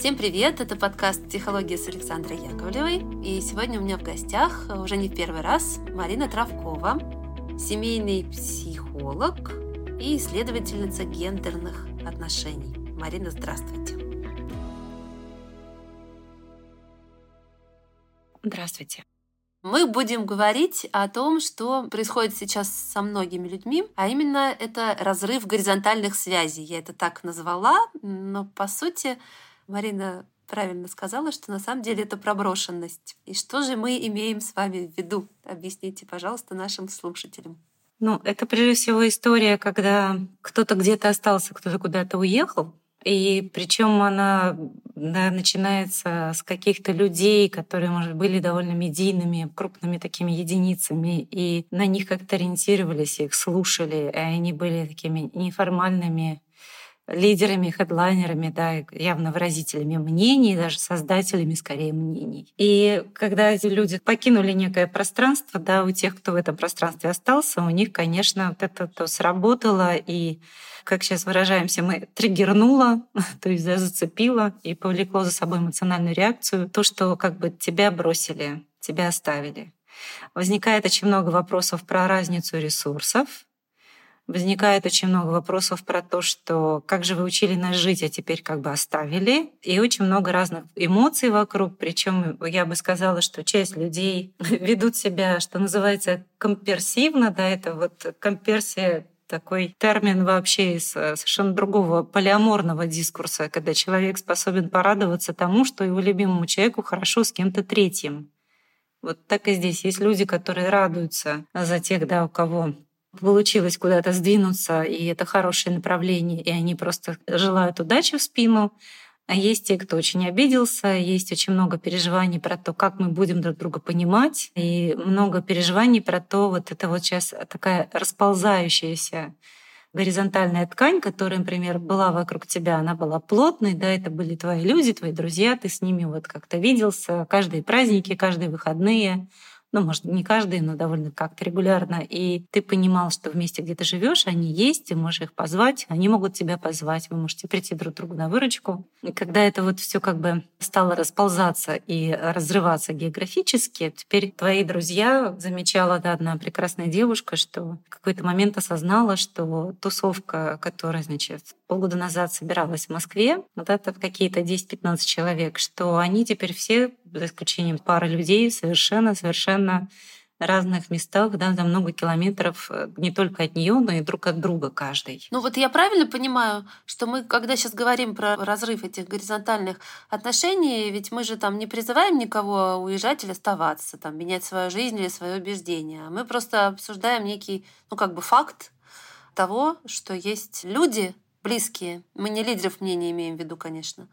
Всем привет! Это подкаст «Психология» с Александрой Яковлевой. И сегодня у меня в гостях, уже не в первый раз, Марина Травкова, семейный психолог и исследовательница гендерных отношений. Марина, здравствуйте! Здравствуйте! Мы будем говорить о том, что происходит сейчас со многими людьми, а именно это разрыв горизонтальных связей. Я это так назвала, но по сути Марина правильно сказала, что на самом деле это проброшенность. И что же мы имеем с вами в виду? Объясните, пожалуйста, нашим слушателям. Ну, это прежде всего история, когда кто-то где-то остался, кто-то куда-то уехал, и причем она да, начинается с каких-то людей, которые, может, были довольно медийными, крупными такими единицами, и на них как-то ориентировались, их слушали, и они были такими неформальными лидерами, хедлайнерами, да, явно выразителями мнений, даже создателями скорее мнений. И когда эти люди покинули некое пространство, да, у тех, кто в этом пространстве остался, у них, конечно, вот это то сработало, и как сейчас выражаемся, мы триггернуло, то есть зацепило и повлекло за собой эмоциональную реакцию, то, что как бы тебя бросили, тебя оставили. Возникает очень много вопросов про разницу ресурсов, возникает очень много вопросов про то, что как же вы учили нас жить, а теперь как бы оставили. И очень много разных эмоций вокруг. Причем я бы сказала, что часть людей ведут себя, что называется, комперсивно. Да, это вот комперсия такой термин вообще из э, совершенно другого полиаморного дискурса, когда человек способен порадоваться тому, что его любимому человеку хорошо с кем-то третьим. Вот так и здесь есть люди, которые радуются за тех, да, у кого получилось куда-то сдвинуться, и это хорошее направление, и они просто желают удачи в спину. А есть те, кто очень обиделся, есть очень много переживаний про то, как мы будем друг друга понимать, и много переживаний про то, вот это вот сейчас такая расползающаяся горизонтальная ткань, которая, например, была вокруг тебя, она была плотной, да, это были твои люди, твои друзья, ты с ними вот как-то виделся, каждые праздники, каждые выходные, ну, может, не каждый, но довольно как-то регулярно, и ты понимал, что вместе, где ты живешь, они есть, ты можешь их позвать, они могут тебя позвать, вы можете прийти друг другу на выручку. И когда это вот все как бы стало расползаться и разрываться географически, теперь твои друзья, замечала да, одна прекрасная девушка, что в какой-то момент осознала, что тусовка, которая, значит, полгода назад собиралась в Москве, вот это какие-то 10-15 человек, что они теперь все, за исключением пары людей, совершенно-совершенно разных местах, да, за много километров э, не только от нее, но и друг от друга каждый. Ну вот я правильно понимаю, что мы, когда сейчас говорим про разрыв этих горизонтальных отношений, ведь мы же там не призываем никого уезжать или оставаться, там, менять свою жизнь или свое убеждение. Мы просто обсуждаем некий, ну как бы факт того, что есть люди, близкие, мы не лидеров мнений имеем в виду, конечно,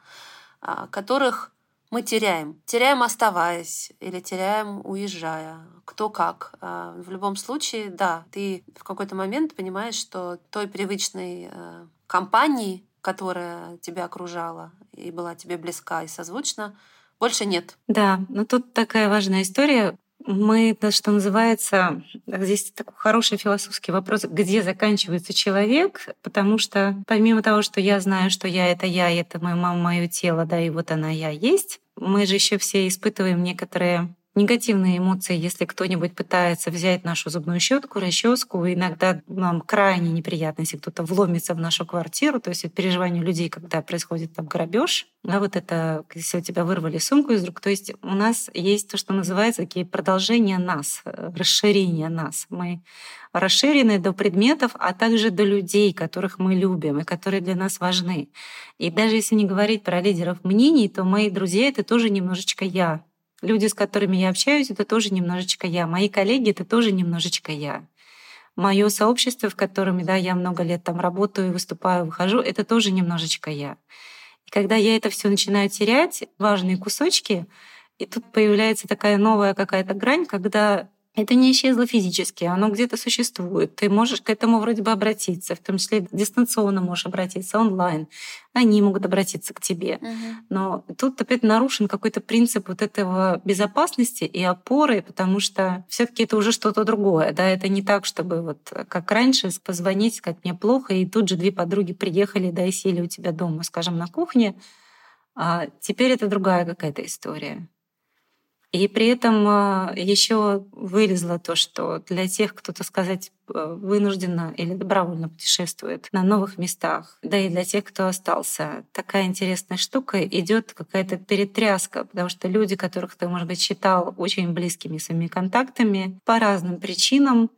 а, которых мы теряем. Теряем оставаясь или теряем уезжая. Кто как. А, в любом случае, да, ты в какой-то момент понимаешь, что той привычной э, компании, которая тебя окружала и была тебе близка и созвучна, больше нет. Да, но тут такая важная история мы, что называется, здесь такой хороший философский вопрос, где заканчивается человек, потому что помимо того, что я знаю, что я — это я, это моя мама, мое тело, да, и вот она я есть, мы же еще все испытываем некоторые негативные эмоции, если кто-нибудь пытается взять нашу зубную щетку, расческу. Иногда нам крайне неприятно, если кто-то вломится в нашу квартиру. То есть переживание людей, когда происходит там грабеж. Да, вот это, если у тебя вырвали сумку из рук. То есть у нас есть то, что называется такие продолжения нас, расширение нас. Мы расширены до предметов, а также до людей, которых мы любим и которые для нас важны. И даже если не говорить про лидеров мнений, то мои друзья — это тоже немножечко я. Люди, с которыми я общаюсь, это тоже немножечко я. Мои коллеги — это тоже немножечко я. Мое сообщество, в котором да, я много лет там работаю, выступаю, выхожу, это тоже немножечко я. И когда я это все начинаю терять, важные кусочки, и тут появляется такая новая какая-то грань, когда это не исчезло физически, оно где-то существует. Ты можешь к этому вроде бы обратиться, в том числе дистанционно можешь обратиться, онлайн. Они могут обратиться к тебе. Угу. Но тут опять нарушен какой-то принцип вот этого безопасности и опоры, потому что все таки это уже что-то другое. Да? Это не так, чтобы вот как раньше позвонить, сказать, мне плохо, и тут же две подруги приехали, да, и сели у тебя дома, скажем, на кухне, А теперь это другая какая-то история. И при этом а, еще вылезло то, что для тех, кто, так сказать, э, вынужденно или добровольно путешествует на новых местах, да и для тех, кто остался, такая интересная штука, идет какая-то перетряска, потому что люди, которых ты, может быть, считал очень близкими своими контактами, по разным причинам,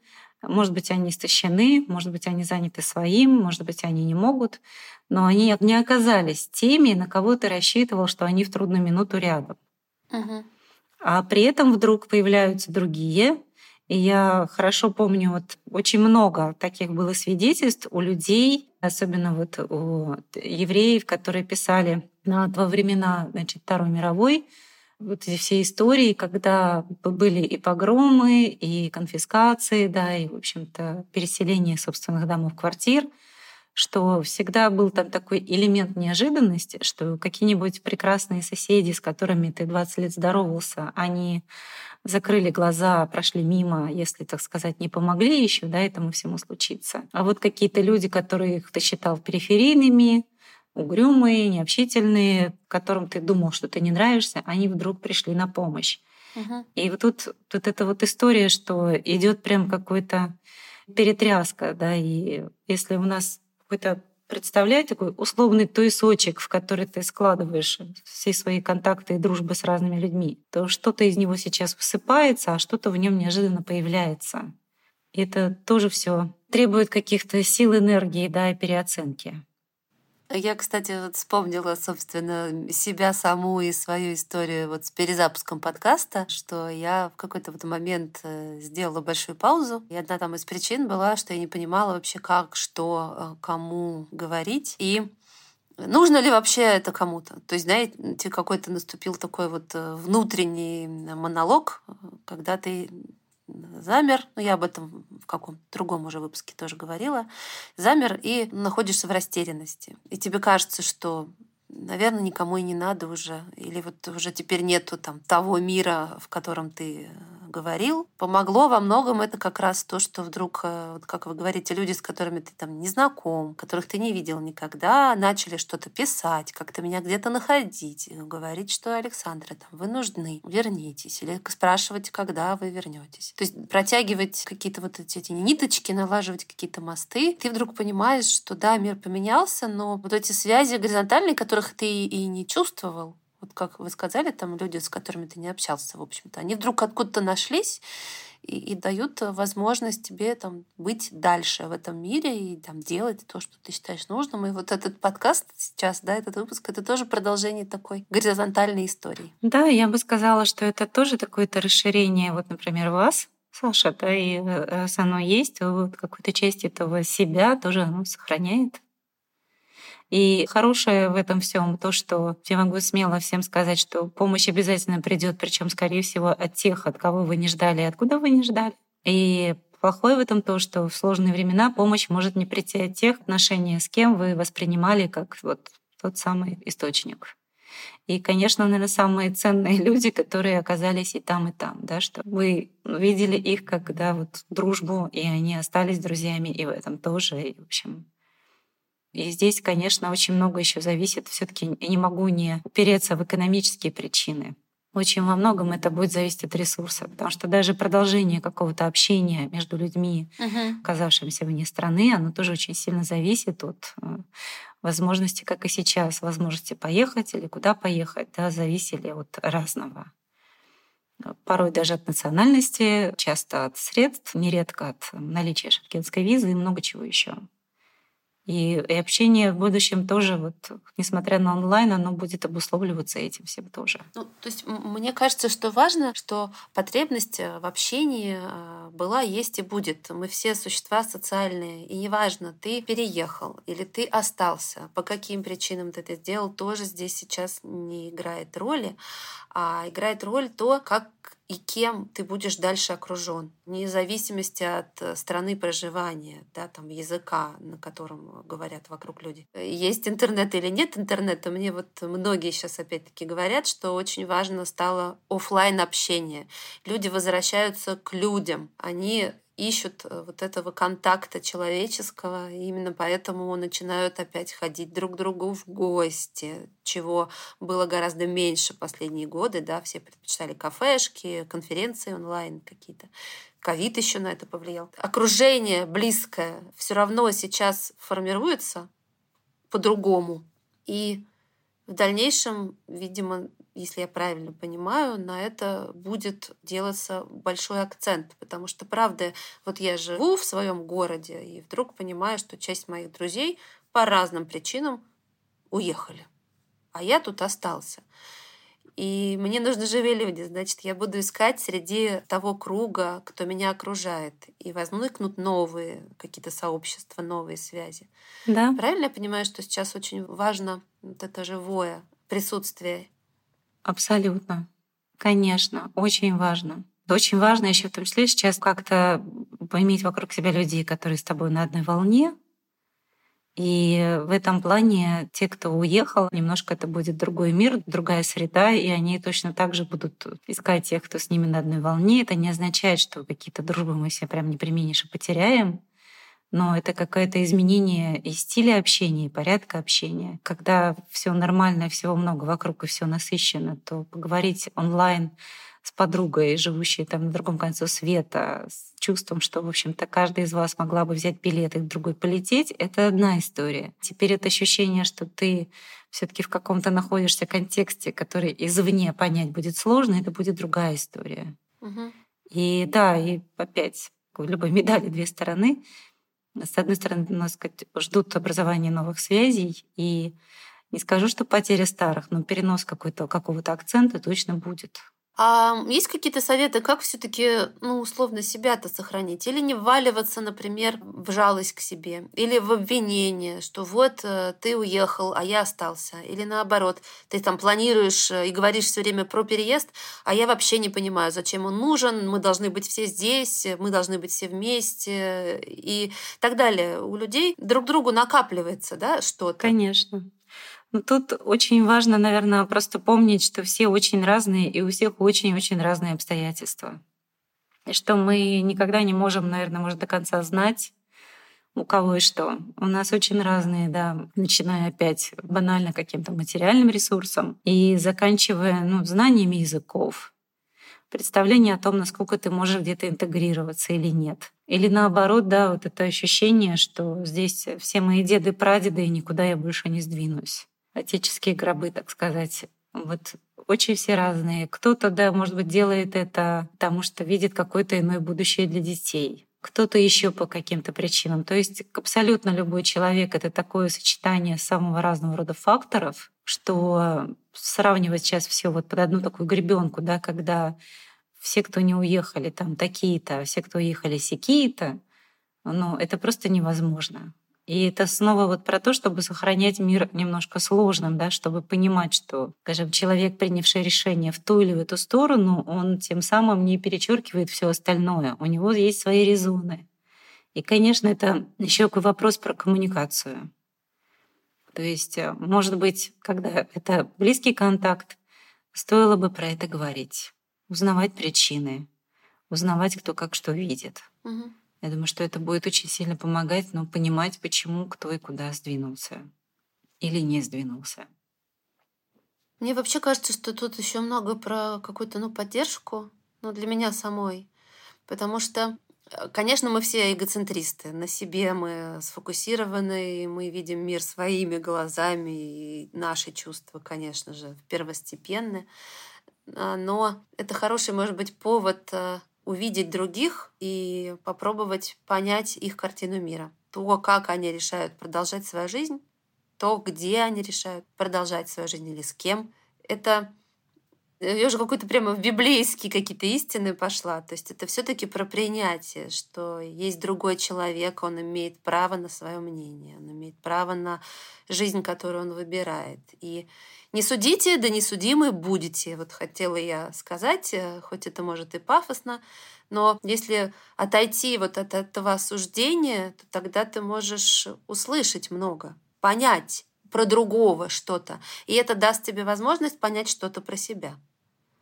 может быть, они истощены, может быть, они заняты своим, может быть, они не могут, но они не оказались теми, на кого ты рассчитывал, что они в трудную минуту рядом. Угу. А при этом вдруг появляются другие. И я хорошо помню, вот очень много таких было свидетельств у людей, особенно вот у евреев, которые писали во времена значит, Второй мировой, вот эти все истории, когда были и погромы, и конфискации, да, и, в общем-то, переселение собственных домов, квартир — что всегда был там такой элемент неожиданности, что какие-нибудь прекрасные соседи, с которыми ты 20 лет здоровался, они закрыли глаза, прошли мимо, если, так сказать, не помогли еще, да, этому всему случиться. А вот какие-то люди, которых ты считал периферийными, угрюмые, необщительные, которым ты думал, что ты не нравишься, они вдруг пришли на помощь. Угу. И вот тут, тут эта вот история, что идет прям какой-то перетряска, да, и если у нас какой-то представлять такой условный туесочек, в который ты складываешь все свои контакты и дружбы с разными людьми, то что-то из него сейчас высыпается, а что-то в нем неожиданно появляется. И это тоже все требует каких-то сил, энергии, да, и переоценки. Я, кстати, вот вспомнила, собственно, себя саму и свою историю вот с перезапуском подкаста, что я в какой-то вот момент э, сделала большую паузу. И одна там из причин была, что я не понимала вообще, как, что, э, кому говорить. И Нужно ли вообще это кому-то? То есть, знаете, какой-то наступил такой вот э, внутренний монолог, когда ты замер, ну я об этом в каком-то другом уже выпуске тоже говорила, замер и находишься в растерянности. И тебе кажется, что наверное, никому и не надо уже, или вот уже теперь нету там того мира, в котором ты говорил. Помогло во многом это как раз то, что вдруг, э, вот как вы говорите, люди, с которыми ты там не знаком, которых ты не видел никогда, начали что-то писать, как-то меня где-то находить, говорить, что Александра, там, вы нужны, вернитесь, или спрашивать, когда вы вернетесь. То есть протягивать какие-то вот эти, эти ниточки, налаживать какие-то мосты, ты вдруг понимаешь, что да, мир поменялся, но вот эти связи горизонтальные, которых ты и не чувствовал, вот как вы сказали, там люди, с которыми ты не общался, в общем-то, они вдруг откуда-то нашлись и, и дают возможность тебе там быть дальше в этом мире и там делать то, что ты считаешь нужным. И вот этот подкаст сейчас, да, этот выпуск, это тоже продолжение такой горизонтальной истории. Да, я бы сказала, что это тоже такое-то расширение, вот, например, вас, Саша, да, и э, раз оно есть, вот какую-то часть этого себя тоже оно сохраняет. И хорошее в этом всем то, что я могу смело всем сказать, что помощь обязательно придет, причем, скорее всего, от тех, от кого вы не ждали, откуда вы не ждали. И плохое в этом то, что в сложные времена помощь может не прийти от тех отношений, с кем вы воспринимали как вот тот самый источник. И, конечно, наверное, самые ценные люди, которые оказались и там, и там, да, что вы видели их как да, вот, дружбу, и они остались друзьями, и в этом тоже. И, в общем, и здесь, конечно, очень много еще зависит. Все-таки не могу не упереться в экономические причины. Очень во многом это будет зависеть от ресурса, потому что даже продолжение какого-то общения между людьми, uh-huh. оказавшимися вне страны, оно тоже очень сильно зависит от э, возможности, как и сейчас, возможности поехать или куда поехать, да, зависели от разного. Порой даже от национальности, часто от средств, нередко от наличия шенгенской визы и много чего еще. И, и общение в будущем тоже, вот, несмотря на онлайн, оно будет обусловливаться этим всем тоже. Ну, то есть мне кажется, что важно, что потребность э, в общении э, была, есть и будет. Мы все существа социальные, и неважно, ты переехал или ты остался, по каким причинам ты это сделал, тоже здесь сейчас не играет роли, а играет роль то, как и кем ты будешь дальше окружен, вне зависимости от э, страны проживания, да, там, языка, на котором говорят вокруг люди. Есть интернет или нет интернета, мне вот многие сейчас опять-таки говорят, что очень важно стало офлайн общение. Люди возвращаются к людям, они ищут э, вот этого контакта человеческого, и именно поэтому начинают опять ходить друг к другу в гости, чего было гораздо меньше последние годы, да, все предпочитали кафешки, конференции онлайн какие-то. Ковид еще на это повлиял. Окружение близкое все равно сейчас формируется по-другому. И в дальнейшем, видимо, если я правильно понимаю, на это будет делаться большой акцент, потому что, правда, вот я живу в своем городе и вдруг понимаю, что часть моих друзей по разным причинам уехали, а я тут остался. И мне нужны живые люди, значит, я буду искать среди того круга, кто меня окружает, и возникнут новые какие-то сообщества, новые связи. Да. Правильно я понимаю, что сейчас очень важно вот это живое присутствие Абсолютно. Конечно, очень важно. Очень важно еще в том числе сейчас как-то поиметь вокруг себя людей, которые с тобой на одной волне. И в этом плане те, кто уехал, немножко это будет другой мир, другая среда, и они точно так же будут искать тех, кто с ними на одной волне. Это не означает, что какие-то дружбы мы все прям непременнейше потеряем но это какое-то изменение и стиля общения, и порядка общения. Когда все нормально, всего много вокруг и все насыщено, то поговорить онлайн с подругой, живущей там на другом конце света, с чувством, что, в общем-то, каждый из вас могла бы взять билет и к другой полететь, это одна история. Теперь это ощущение, что ты все таки в каком-то находишься контексте, который извне понять будет сложно, это будет другая история. Угу. И да, и опять любой медали две стороны. С одной стороны, нас сказать, ждут образования новых связей, и не скажу, что потеря старых, но перенос какой-то, какого-то акцента точно будет. А есть какие-то советы, как все-таки, ну, условно, себя-то сохранить? Или не вваливаться, например, в жалость к себе? Или в обвинение, что вот э, ты уехал, а я остался? Или наоборот, ты там планируешь э, и говоришь все время про переезд, а я вообще не понимаю, зачем он нужен, мы должны быть все здесь, мы должны быть все вместе и так далее. У людей друг другу накапливается, да, что-то. Конечно. Ну, тут очень важно, наверное, просто помнить, что все очень разные, и у всех очень-очень разные обстоятельства. И что мы никогда не можем, наверное, может, до конца знать, у кого и что. У нас очень разные, да, начиная опять банально каким-то материальным ресурсом и заканчивая ну, знаниями языков, представление о том, насколько ты можешь где-то интегрироваться или нет. Или наоборот, да, вот это ощущение, что здесь все мои деды, прадеды, и никуда я больше не сдвинусь отеческие гробы, так сказать. Вот очень все разные. Кто-то, да, может быть, делает это потому, что видит какое-то иное будущее для детей. Кто-то еще по каким-то причинам. То есть абсолютно любой человек — это такое сочетание самого разного рода факторов, что сравнивать сейчас все вот под одну такую гребенку, да, когда все, кто не уехали, там такие-то, а все, кто уехали, сякие-то, ну, это просто невозможно. И это снова вот про то, чтобы сохранять мир немножко сложным, да, чтобы понимать, что, скажем, человек, принявший решение в ту или в эту сторону, он тем самым не перечеркивает все остальное. У него есть свои резоны. И, конечно, это еще такой вопрос про коммуникацию. То есть, э, может быть, когда это близкий контакт, стоило бы про это говорить, узнавать причины, узнавать, кто как что видит. Угу. Я думаю, что это будет очень сильно помогать, но понимать, почему, кто и куда сдвинулся или не сдвинулся. Мне вообще кажется, что тут еще много про какую-то ну, поддержку, ну, для меня самой. Потому что, э, конечно, мы все эгоцентристы. На себе мы сфокусированы, и мы видим мир своими глазами, и наши чувства, конечно же, первостепенны. А, но это хороший, может быть, повод э, увидеть других и попробовать понять их картину мира. То, как они решают продолжать свою жизнь, то, где они решают продолжать свою жизнь или с кем. Это я уже какой-то прямо в библейские какие-то истины пошла. То есть это все-таки про принятие, что есть другой человек, он имеет право на свое мнение, он имеет право на жизнь, которую он выбирает. И не судите, да не судимы будете. Вот хотела я сказать, э, хоть это может и пафосно, но если отойти вот от этого осуждения, то тогда ты можешь услышать много, понять про другого что-то. И это даст тебе возможность понять что-то про себя.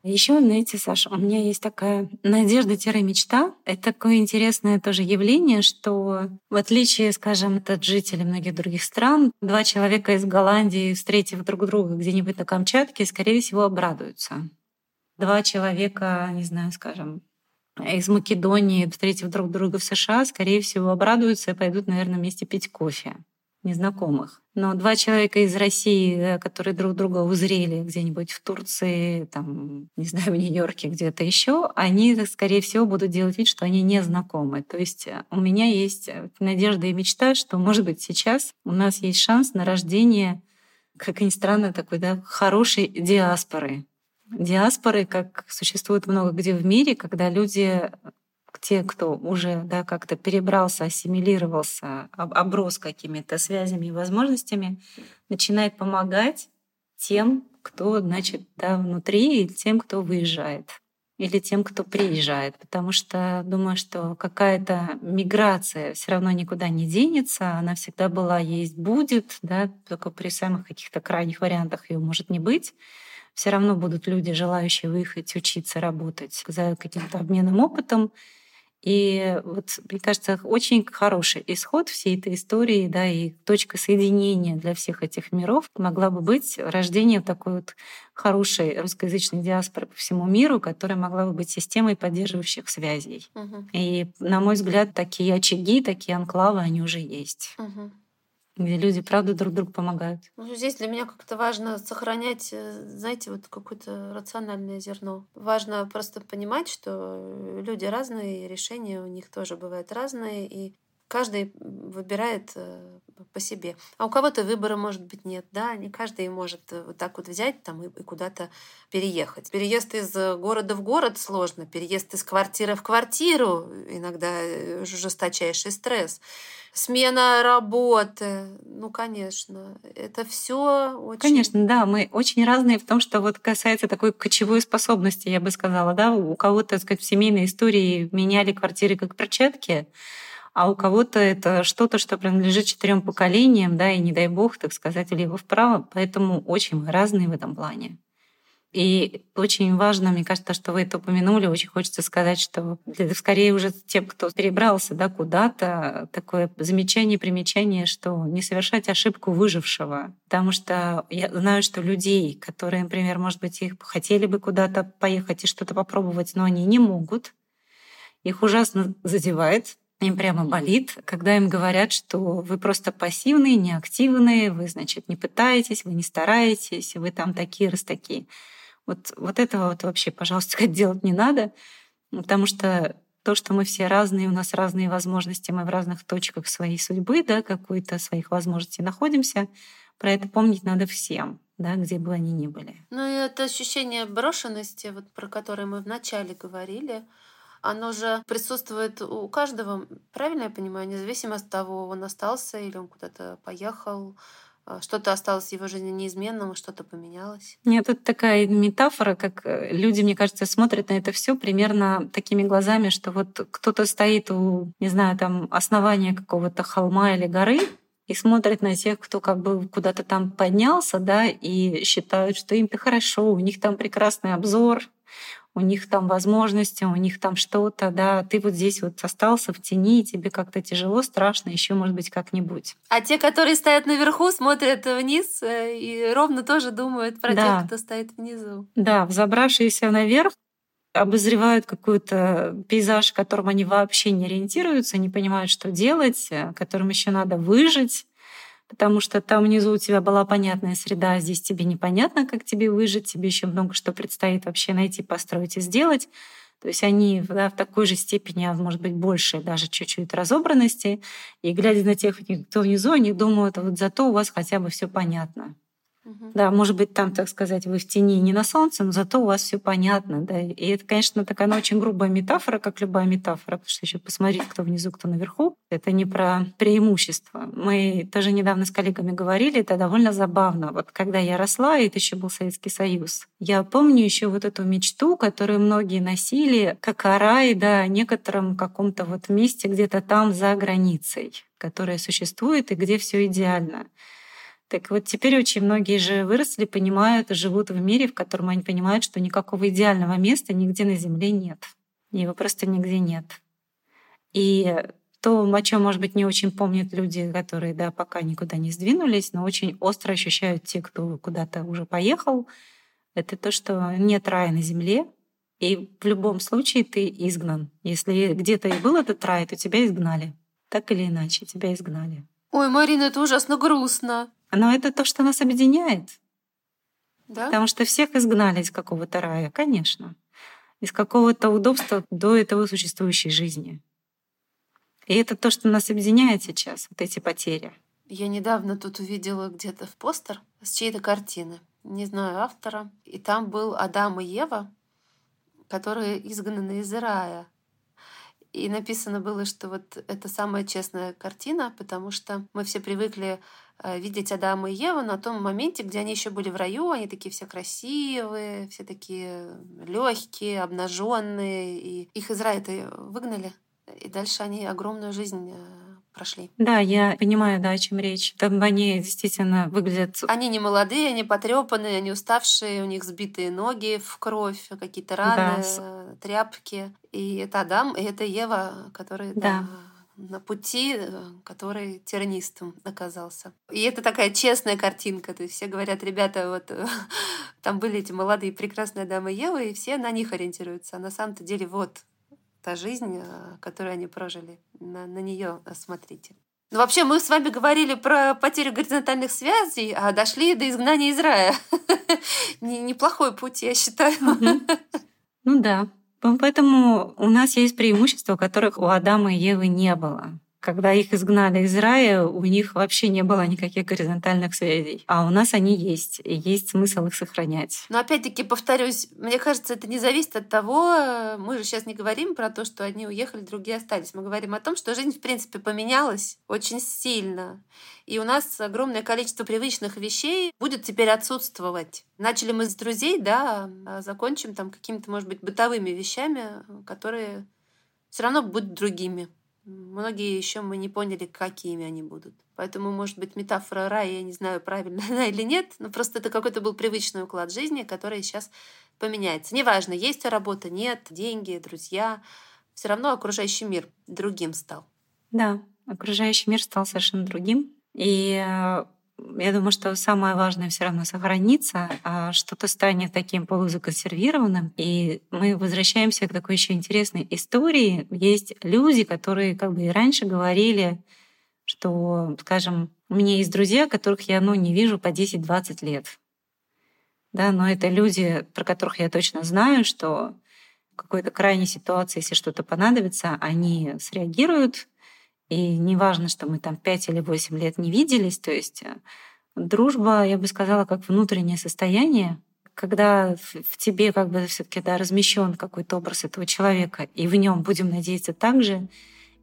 Еще, знаете, Саша, у меня есть такая надежда-мечта. Это такое интересное тоже явление, что в отличие, скажем, от жителей многих других стран, два человека из Голландии, встретив друг друга где-нибудь на Камчатке, скорее всего, обрадуются. Два человека, не знаю, скажем, из Македонии, встретив друг друга в США, скорее всего, обрадуются и пойдут, наверное, вместе пить кофе незнакомых. Но два человека из России, которые друг друга узрели где-нибудь в Турции, там, не знаю, в Нью-Йорке, где-то еще, они, скорее всего, будут делать вид, что они не знакомы. То есть э, у меня есть э, надежда и мечта, что, может быть, сейчас у нас есть шанс на рождение, как ни странно, такой да, хорошей диаспоры. Диаспоры, как существует много где в мире, когда люди те, кто уже да, как-то перебрался, ассимилировался, оброс какими-то связями и возможностями, начинает помогать тем, кто, значит, да, внутри, и тем, кто выезжает или тем, кто приезжает, потому что думаю, что какая-то миграция все равно никуда не денется, она всегда была, есть, будет, да, только при самых каких-то крайних вариантах ее может не быть. Все равно будут люди, желающие выехать, учиться, работать за каким-то обменом опытом. И вот, мне кажется, очень хороший исход всей этой истории, да, и точка соединения для всех этих миров могла бы быть рождение такой вот хорошей русскоязычной диаспоры по всему миру, которая могла бы быть системой поддерживающих связей. Угу. И, на мой взгляд, такие очаги, такие анклавы, они уже есть. Угу где люди, правда, друг другу помогают. Ну, здесь для меня как-то важно сохранять, э, знаете, вот какое-то рациональное зерно. Важно просто понимать, что люди разные, решения у них тоже бывают разные, и каждый выбирает э, по себе. А у кого-то выбора, может быть, нет. Да, не каждый может э, вот так вот взять там и куда-то переехать. Переезд из города в город сложно, переезд из квартиры в квартиру иногда жесточайший стресс смена работы. Ну, конечно, это все очень... Конечно, да, мы очень разные в том, что вот касается такой кочевой способности, я бы сказала, да, у кого-то, так сказать, в семейной истории меняли квартиры как перчатки, а у кого-то это что-то, что принадлежит четырем поколениям, да, и не дай бог, так сказать, влево-вправо, поэтому очень разные в этом плане. И очень важно, мне кажется, что вы это упомянули, очень хочется сказать, что для, скорее уже тем, кто перебрался да, куда-то, такое замечание, примечание, что не совершать ошибку выжившего. Потому что я знаю, что людей, которые, например, может быть, их хотели бы куда-то поехать и что-то попробовать, но они не могут, их ужасно задевает, им прямо болит, когда им говорят, что вы просто пассивные, неактивные, вы, значит, не пытаетесь, вы не стараетесь, вы там такие раз такие. Вот, вот этого вот вообще, пожалуйста, делать не надо, потому что то, что мы все разные, у нас разные возможности, мы в разных точках своей судьбы, да, какой-то своих возможностей находимся, про это помнить надо всем, да, где бы они ни были. Ну и это ощущение брошенности, вот про которое мы вначале говорили, оно же присутствует у каждого, правильно я понимаю, независимо от того, он остался или он куда-то поехал, а, что-то осталось в его жизни неизменным, что-то поменялось. Нет, тут такая метафора, как э, люди, мне кажется, смотрят на это все примерно такими глазами, что вот кто-то стоит у, не знаю, там основания какого-то холма или горы, и смотрят на тех, кто как бы куда-то там поднялся, да, и считают, что им-то хорошо, у них там прекрасный обзор, у них там возможности, у них там что-то, да, ты вот здесь вот остался в тени, и тебе как-то тяжело, страшно, еще может быть как-нибудь. А те, которые стоят наверху, смотрят вниз э, и ровно тоже думают про да. тех, кто стоит внизу. Да, взобравшиеся наверх, обозревают какой-то пейзаж, в котором они вообще не ориентируются, не понимают, что делать, э, которым еще надо выжить, потому что там внизу у тебя была понятная среда, а здесь тебе непонятно, как тебе выжить, тебе еще много что предстоит вообще найти, построить и сделать. То есть они да, в такой же степени, а может быть больше, даже чуть-чуть разобранности. И глядя на тех, кто внизу, они думают, вот зато у вас хотя бы все понятно. Да, может быть, там, так сказать, вы в тени не на солнце, но зато у вас все понятно. Да? И это, конечно, такая ну, очень грубая метафора, как любая метафора, потому что еще посмотреть, кто внизу, кто наверху. Это не про преимущество. Мы тоже недавно с коллегами говорили, это довольно забавно. Вот когда я росла, и это еще был Советский Союз, я помню еще вот эту мечту, которую многие носили, как о рае, да, некотором каком-то вот месте где-то там за границей, которое существует и где все идеально. Так вот теперь очень многие же выросли, понимают и живут в мире, в котором они понимают, что никакого идеального места нигде на Земле нет. Его просто нигде нет. И то, о чем, может быть, не очень помнят люди, которые, да, пока никуда не сдвинулись, но очень остро ощущают те, кто куда-то уже поехал, это то, что нет рая на земле, и в любом случае ты изгнан. Если где-то и был этот рай, то тебя изгнали. Так или иначе, тебя изгнали. Ой, Марина, это ужасно грустно. Но это то, что нас объединяет. Да? Потому что всех изгнали из какого-то рая, конечно. Из какого-то удобства до этого существующей жизни. И это то, что нас объединяет сейчас, вот эти потери. Я недавно тут увидела где-то в постер с чьей-то картины, не знаю автора, и там был Адам и Ева, которые изгнаны из рая. И написано было, что вот это самая честная картина, потому что мы все привыкли видеть Адама и Еву на том моменте, где они еще были в раю, они такие все красивые, все такие легкие, обнаженные, и их из рая-то выгнали. И дальше они огромную жизнь э, прошли. Да, я понимаю, да, о чем речь. Там они действительно выглядят... Они не молодые, они потрепанные, они уставшие, у них сбитые ноги в кровь, какие-то раны, да. тряпки. И это Адам, и это Ева, которые да. Да, на пути, э, который тернистым оказался. И это такая честная картинка. То есть все говорят, ребята, вот там были эти молодые прекрасные Адам и Ева, и все на них ориентируются. А на самом-то деле вот та жизнь, э, которую они прожили. На, на нее смотрите. Ну, вообще, мы с вами говорили про потерю горизонтальных связей, а дошли до изгнания из рая. Неплохой путь, я считаю. Ну да. Поэтому у нас есть преимущества, которых у Адама и Евы не было когда их изгнали из рая, у них вообще не было никаких горизонтальных связей. А у нас они есть, и есть смысл их сохранять. Но опять-таки, повторюсь, мне кажется, это не зависит от того, мы же сейчас не говорим про то, что одни уехали, другие остались. Мы говорим о том, что жизнь, в принципе, поменялась очень сильно. И у нас огромное количество привычных вещей будет теперь отсутствовать. Начали мы с друзей, да, а закончим там какими-то, может быть, бытовыми вещами, которые все равно будут другими. Многие еще мы не поняли, какими они будут. Поэтому, может быть, метафора рая, я не знаю, правильно она или нет, но просто это какой-то был привычный уклад жизни, который сейчас поменяется. Неважно, есть работа, нет, деньги, друзья, все равно окружающий мир другим стал. Да, окружающий мир стал совершенно другим. И э, я думаю, что самое важное все равно сохранится, а что-то станет таким полузаконсервированным. И мы возвращаемся к такой еще интересной истории. Есть люди, которые как бы и раньше говорили, что, скажем, у меня есть друзья, которых я ну, не вижу по 10-20 лет. Да, но это люди, про которых я точно знаю, что в какой-то крайней ситуации, если что-то понадобится, они среагируют, и не важно, что мы там 5 или 8 лет не виделись, то есть э, дружба, я бы сказала, как внутреннее состояние, когда в тебе как бы все-таки да, размещен какой-то образ этого человека, и в нем будем надеяться так же,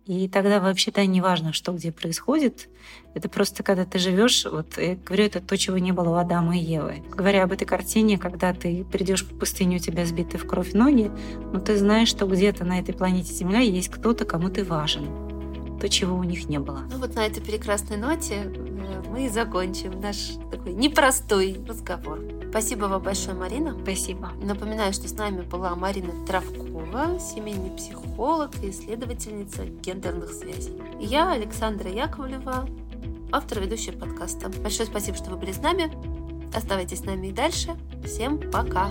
и тогда вообще-то не важно, что где происходит. Это просто когда ты живешь, вот я говорю, это то, чего не было у Адама и Евы. Говоря об этой картине, когда ты придешь в пустыню, у тебя сбиты в кровь ноги, но ты знаешь, что где-то на этой планете Земля есть кто-то, кому ты важен то, чего у них не было. Ну вот на этой прекрасной ноте э, мы и закончим наш такой непростой разговор. Спасибо вам большое, Марина. Спасибо. Напоминаю, что с нами была Марина Травкова, семейный психолог и исследовательница гендерных связей. И я, Александра Яковлева, автор ведущая подкаста. Большое спасибо, что вы были с нами. Оставайтесь с нами и дальше. Всем пока!